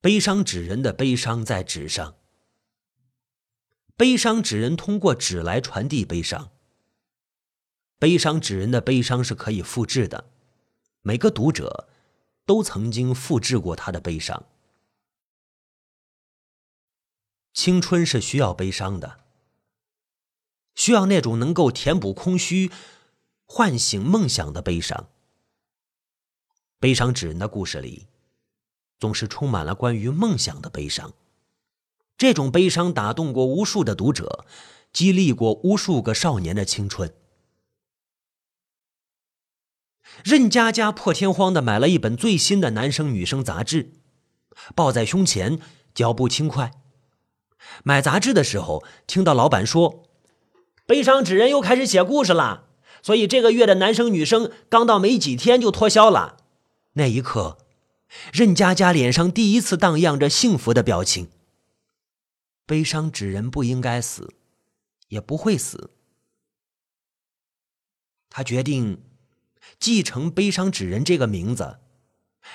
悲伤纸人的悲伤在纸上，悲伤纸人通过纸来传递悲伤。悲伤纸人的悲伤是可以复制的，每个读者都曾经复制过他的悲伤。青春是需要悲伤的，需要那种能够填补空虚、唤醒梦想的悲伤。悲伤纸人的故事里。总是充满了关于梦想的悲伤，这种悲伤打动过无数的读者，激励过无数个少年的青春。任佳佳破天荒的买了一本最新的男生女生杂志，抱在胸前，脚步轻快。买杂志的时候，听到老板说：“悲伤纸人又开始写故事了，所以这个月的男生女生刚到没几天就脱销了。”那一刻。任佳佳脸上第一次荡漾着幸福的表情。悲伤纸人不应该死，也不会死。他决定继承“悲伤纸人”这个名字，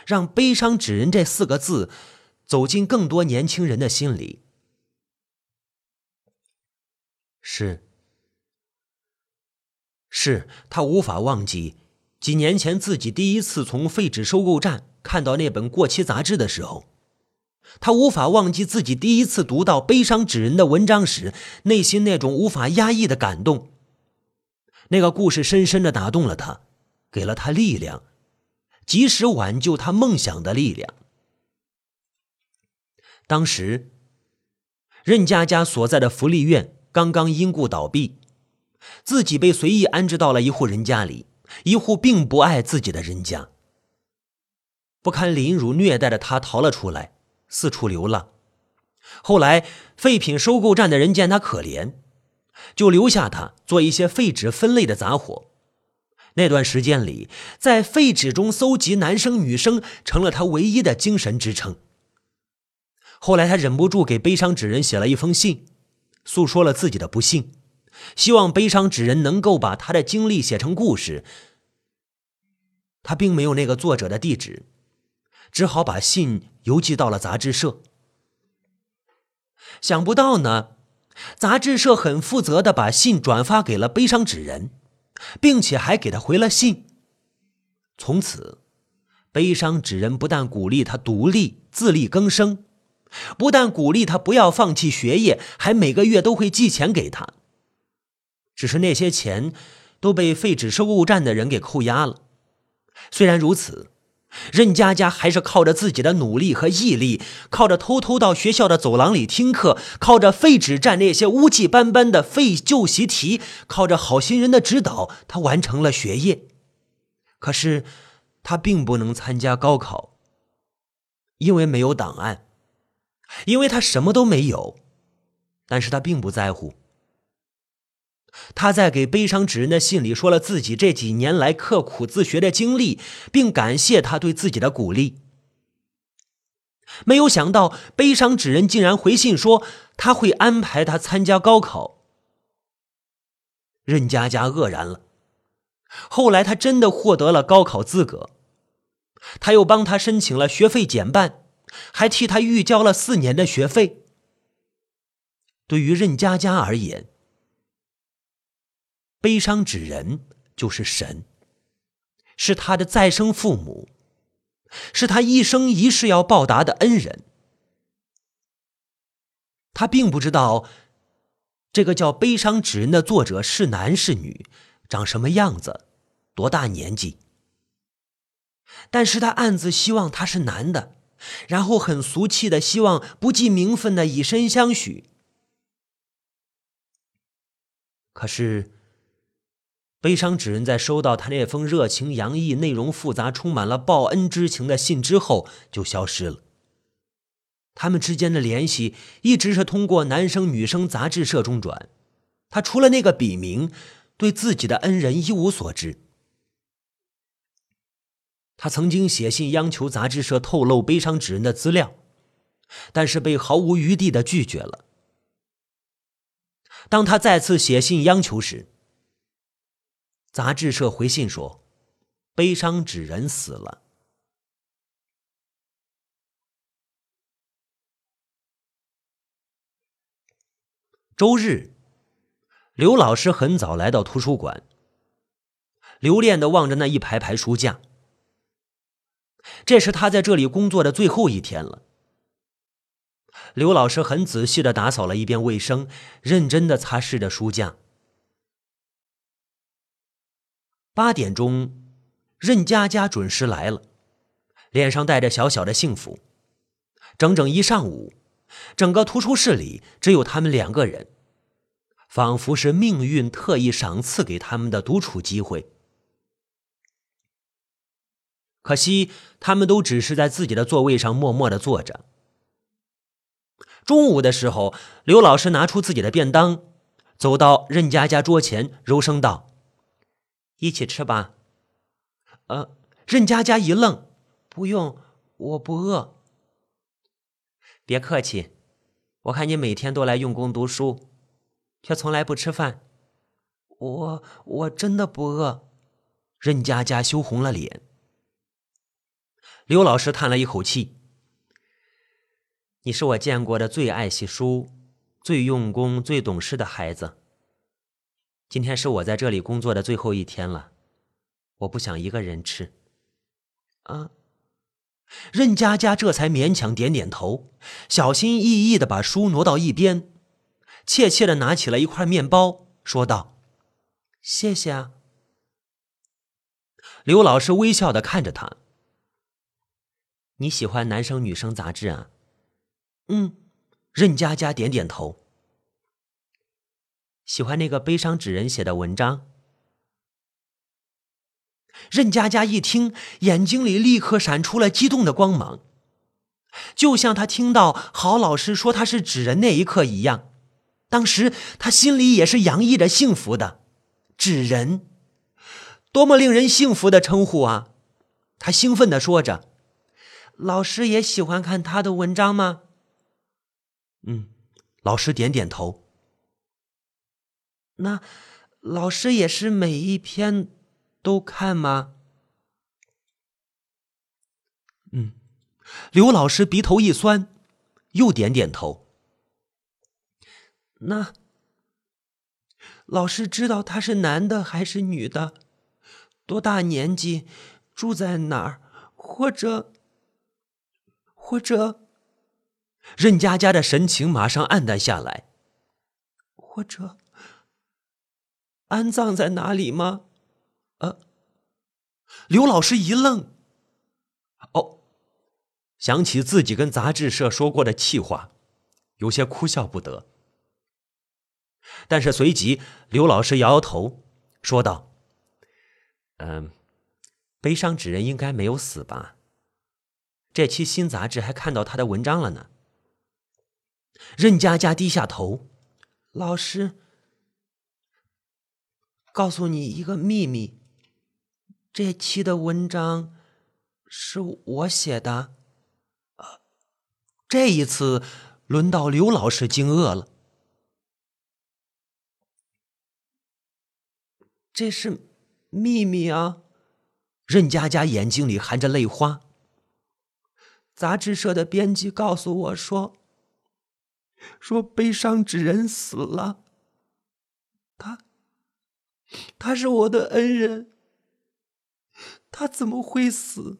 让“悲伤纸人”这四个字走进更多年轻人的心里。是，是他无法忘记几年前自己第一次从废纸收购站。看到那本过期杂志的时候，他无法忘记自己第一次读到悲伤纸人的文章时，内心那种无法压抑的感动。那个故事深深的打动了他，给了他力量，及时挽救他梦想的力量。当时，任佳佳所在的福利院刚刚因故倒闭，自己被随意安置到了一户人家里，一户并不爱自己的人家。不堪凌辱虐待的他逃了出来，四处流浪。后来废品收购站的人见他可怜，就留下他做一些废纸分类的杂活。那段时间里，在废纸中搜集男生女生成了他唯一的精神支撑。后来他忍不住给悲伤纸人写了一封信，诉说了自己的不幸，希望悲伤纸人能够把他的经历写成故事。他并没有那个作者的地址。只好把信邮寄到了杂志社。想不到呢，杂志社很负责的把信转发给了悲伤纸人，并且还给他回了信。从此，悲伤纸人不但鼓励他独立自力更生，不但鼓励他不要放弃学业，还每个月都会寄钱给他。只是那些钱都被废纸收购站的人给扣押了。虽然如此。任佳佳还是靠着自己的努力和毅力，靠着偷偷到学校的走廊里听课，靠着废纸站那些污迹斑斑的废旧习题，靠着好心人的指导，他完成了学业。可是，他并不能参加高考，因为没有档案，因为他什么都没有。但是他并不在乎。他在给悲伤纸人的信里说了自己这几年来刻苦自学的经历，并感谢他对自己的鼓励。没有想到，悲伤纸人竟然回信说他会安排他参加高考。任佳佳愕然了。后来，他真的获得了高考资格，他又帮他申请了学费减半，还替他预交了四年的学费。对于任佳佳而言，悲伤纸人就是神，是他的再生父母，是他一生一世要报答的恩人。他并不知道这个叫悲伤纸人的作者是男是女，长什么样子，多大年纪。但是他暗自希望他是男的，然后很俗气的希望不计名分的以身相许。可是。悲伤纸人在收到他那封热情洋溢、内容复杂、充满了报恩之情的信之后，就消失了。他们之间的联系一直是通过男生女生杂志社中转。他除了那个笔名，对自己的恩人一无所知。他曾经写信央求杂志社透露悲伤纸人的资料，但是被毫无余地的拒绝了。当他再次写信央求时，杂志社回信说悲伤纸人死了。周日刘老师很早来到图书馆留恋的望着那一排排书架。这是他在这里工作的最后一天了。刘老师很仔细的打扫了一遍卫生认真的擦拭着书架。八点钟，任佳佳准时来了，脸上带着小小的幸福。整整一上午，整个图书室里只有他们两个人，仿佛是命运特意赏赐给他们的独处机会。可惜，他们都只是在自己的座位上默默的坐着。中午的时候，刘老师拿出自己的便当，走到任佳佳桌前，柔声道：“一起吃吧。”呃，任佳佳一愣：“不用，我不饿。”别客气，我看你每天都来用功读书，却从来不吃饭。我我真的不饿。任佳佳羞红了脸。刘老师叹了一口气：“你是我见过的最爱惜书、最用功、最懂事的孩子。今天是我在这里工作的最后一天了，我不想一个人吃。”啊。任佳佳这才勉强点点头，小心翼翼的把书挪到一边，怯怯的拿起了一块面包，说道：“谢谢啊。”刘老师微笑的看着他。你喜欢男生女生杂志啊？嗯，任佳佳点点头。喜欢那个悲伤纸人写的文章。任佳佳一听，眼睛里立刻闪出了激动的光芒，就像他听到郝老师说他是纸人那一刻一样。当时他心里也是洋溢着幸福的。纸人，多么令人幸福的称呼啊！他兴奋的说着。老师也喜欢看他的文章吗？嗯，老师点点头。那老师也是每一篇都看吗？嗯，刘老师鼻头一酸，又点点头。那老师知道他是男的还是女的？多大年纪？住在哪儿？或者？或者，任佳佳的神情马上黯淡下来。或者，安葬在哪里吗？呃，刘老师一愣。哦，想起自己跟杂志社说过的气话，有些哭笑不得。但是随即，刘老师摇摇头，说道：“嗯，悲伤纸人应该没有死吧？”这期新杂志还看到他的文章了呢。任佳佳低下头，老师，告诉你一个秘密，这期的文章是我写的。这一次轮到刘老师惊愕了，这是秘密啊！任佳佳眼睛里含着泪花。杂志社的编辑告诉我说：“说悲伤纸人死了。他，他是我的恩人。他怎么会死？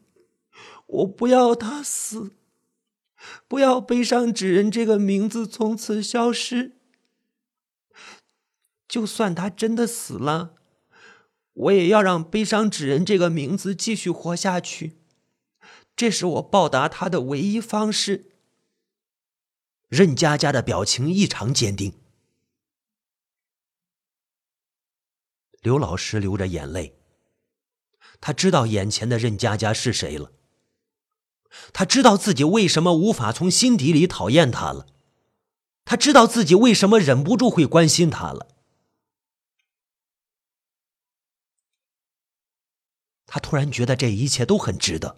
我不要他死，不要悲伤纸人这个名字从此消失。就算他真的死了，我也要让悲伤纸人这个名字继续活下去。”这是我报答他的唯一方式。任佳佳的表情异常坚定。刘老师流着眼泪，他知道眼前的任佳佳是谁了。他知道自己为什么无法从心底里讨厌他了。他知道自己为什么忍不住会关心他了。他突然觉得这一切都很值得。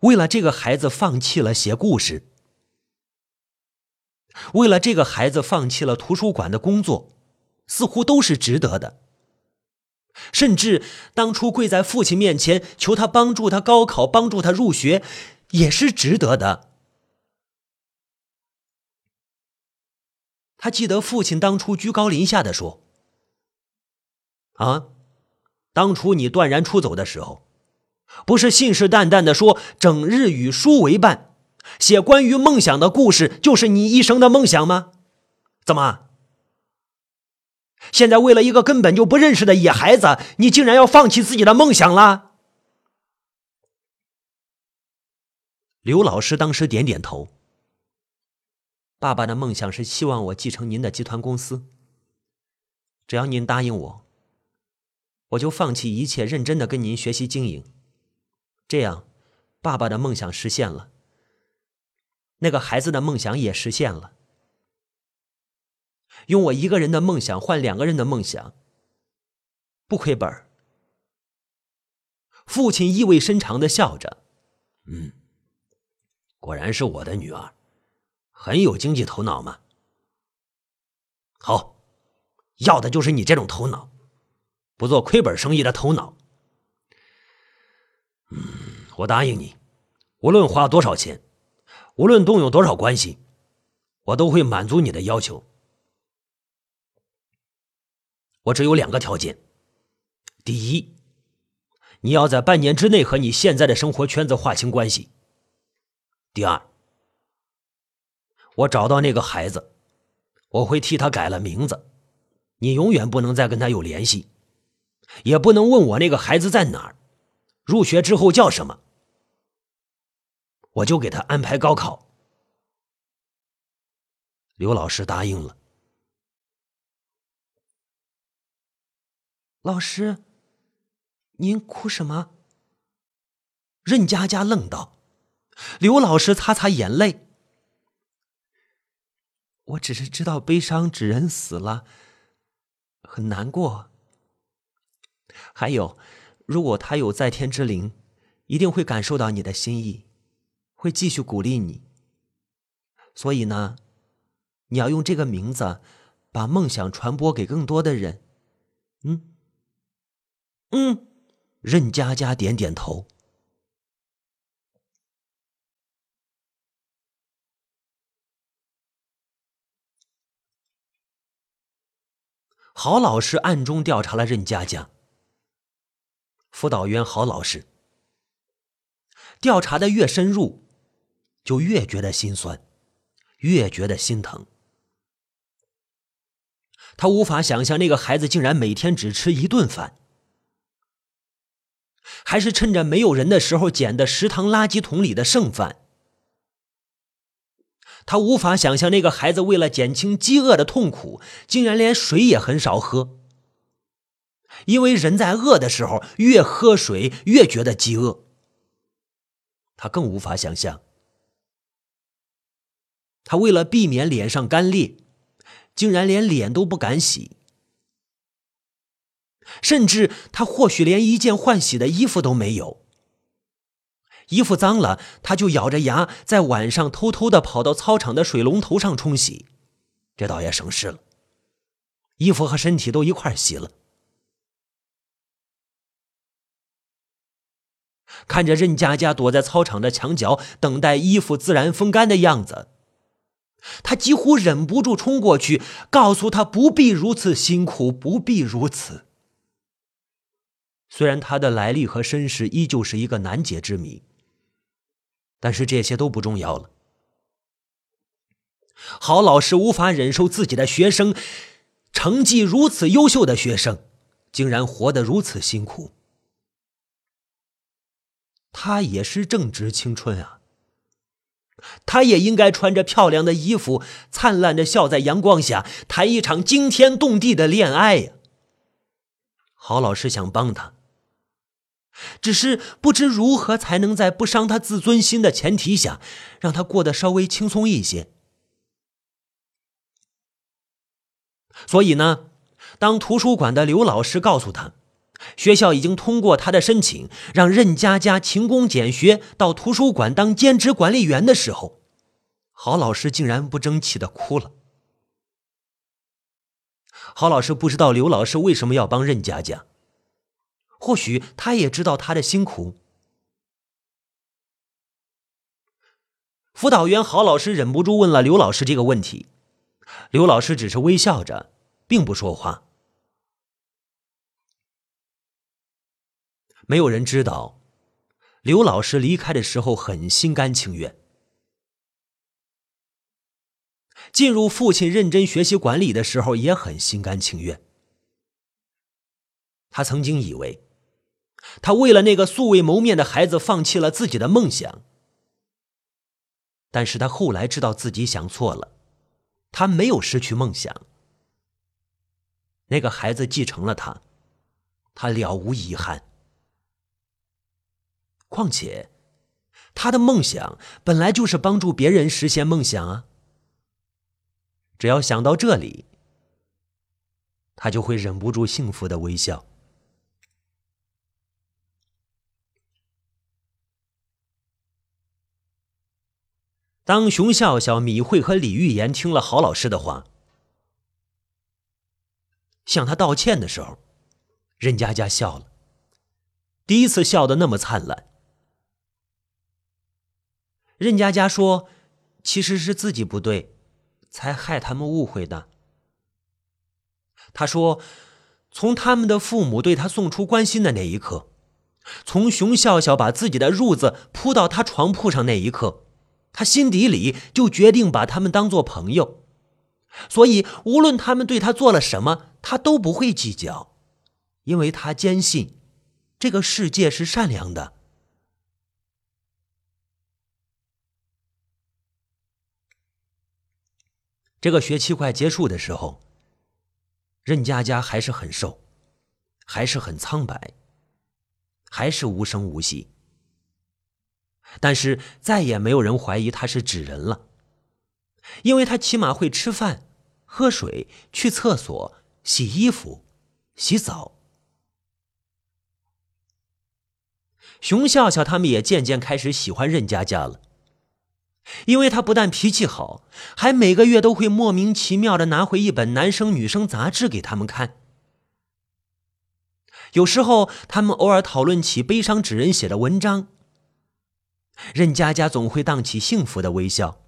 为了这个孩子放弃了写故事，为了这个孩子放弃了图书馆的工作，似乎都是值得的。甚至当初跪在父亲面前求他帮助他高考、帮助他入学，也是值得的。他记得父亲当初居高临下的说：“啊，当初你断然出走的时候，不是信誓旦旦的说整日与书为伴，写关于梦想的故事就是你一生的梦想吗？怎么，现在为了一个根本就不认识的野孩子，你竟然要放弃自己的梦想了？”刘老师当时点点头。爸爸的梦想是希望我继承您的集团公司。只要您答应我，我就放弃一切，认真的跟您学习经营。这样，爸爸的梦想实现了，那个孩子的梦想也实现了。用我一个人的梦想换两个人的梦想，不亏本父亲意味深长的笑着：“嗯，果然是我的女儿。”很有经济头脑嘛。好，要的就是你这种头脑，不做亏本生意的头脑。嗯，我答应你，无论花多少钱，无论动用多少关系，我都会满足你的要求。我只有两个条件：第一，你要在半年之内和你现在的生活圈子划清关系；第二。我找到那个孩子，我会替他改了名字。你永远不能再跟他有联系，也不能问我那个孩子在哪儿，入学之后叫什么。我就给他安排高考。刘老师答应了。老师，您哭什么？任佳佳愣道。刘老师擦擦眼泪。我只是知道悲伤纸人死了，很难过。还有，如果他有在天之灵，一定会感受到你的心意，会继续鼓励你。所以呢，你要用这个名字，把梦想传播给更多的人。嗯，嗯，任佳佳点点头。郝老师暗中调查了任佳佳，辅导员郝老师调查的越深入，就越觉得心酸，越觉得心疼。他无法想象那个孩子竟然每天只吃一顿饭，还是趁着没有人的时候捡的食堂垃圾桶里的剩饭。他无法想象那个孩子为了减轻饥饿的痛苦，竟然连水也很少喝。因为人在饿的时候，越喝水越觉得饥饿。他更无法想象，他为了避免脸上干裂，竟然连脸都不敢洗，甚至他或许连一件换洗的衣服都没有。衣服脏了，他就咬着牙在晚上偷偷的跑到操场的水龙头上冲洗，这倒也省事了。衣服和身体都一块洗了。看着任佳佳躲在操场的墙角等待衣服自然风干的样子，他几乎忍不住冲过去，告诉他不必如此辛苦，不必如此。虽然他的来历和身世依旧是一个难解之谜。但是这些都不重要了。郝老师无法忍受自己的学生，成绩如此优秀的学生，竟然活得如此辛苦。他也是正值青春啊，他也应该穿着漂亮的衣服，灿烂的笑在阳光下，谈一场惊天动地的恋爱呀。郝老师想帮他。只是不知如何才能在不伤他自尊心的前提下，让他过得稍微轻松一些。所以呢，当图书馆的刘老师告诉他，学校已经通过他的申请，让任佳佳勤工俭学到图书馆当兼职管理员的时候，郝老师竟然不争气的哭了。郝老师不知道刘老师为什么要帮任佳佳。或许他也知道他的辛苦。辅导员郝老师忍不住问了刘老师这个问题，刘老师只是微笑着，并不说话。没有人知道，刘老师离开的时候很心甘情愿。进入父亲认真学习管理的时候也很心甘情愿。他曾经以为，他为了那个素未谋面的孩子放弃了自己的梦想。但是他后来知道自己想错了，他没有失去梦想。那个孩子继承了他，他了无遗憾。况且，他的梦想本来就是帮助别人实现梦想啊。只要想到这里，他就会忍不住幸福的微笑。当熊笑笑、米慧和李玉妍听了郝老师的话，向他道歉的时候，任佳佳笑了，第一次笑的那么灿烂。任佳佳说：“其实是自己不对，才害他们误会的。”他说：“从他们的父母对他送出关心的那一刻，从熊笑笑把自己的褥子铺到他床铺上那一刻。”他心底里就决定把他们当做朋友，所以无论他们对他做了什么，他都不会计较，因为他坚信这个世界是善良的。这个学期快结束的时候，任佳佳还是很瘦，还是很苍白，还是无声无息。但是再也没有人怀疑他是纸人了，因为他起码会吃饭、喝水、去厕所、洗衣服、洗澡。熊笑笑他们也渐渐开始喜欢任佳佳了，因为他不但脾气好，还每个月都会莫名其妙的拿回一本男生女生杂志给他们看。有时候他们偶尔讨论起悲伤纸人写的文章。任佳佳总会荡起幸福的微笑。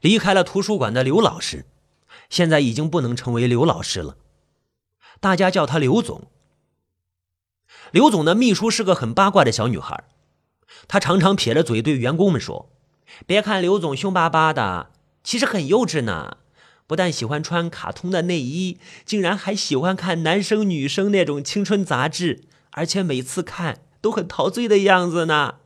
离开了图书馆的刘老师，现在已经不能成为刘老师了，大家叫他刘总。刘总的秘书是个很八卦的小女孩，她常常撇着嘴对员工们说：“别看刘总凶巴巴的，其实很幼稚呢。”不但喜欢穿卡通的内衣，竟然还喜欢看男生女生那种青春杂志，而且每次看都很陶醉的样子呢。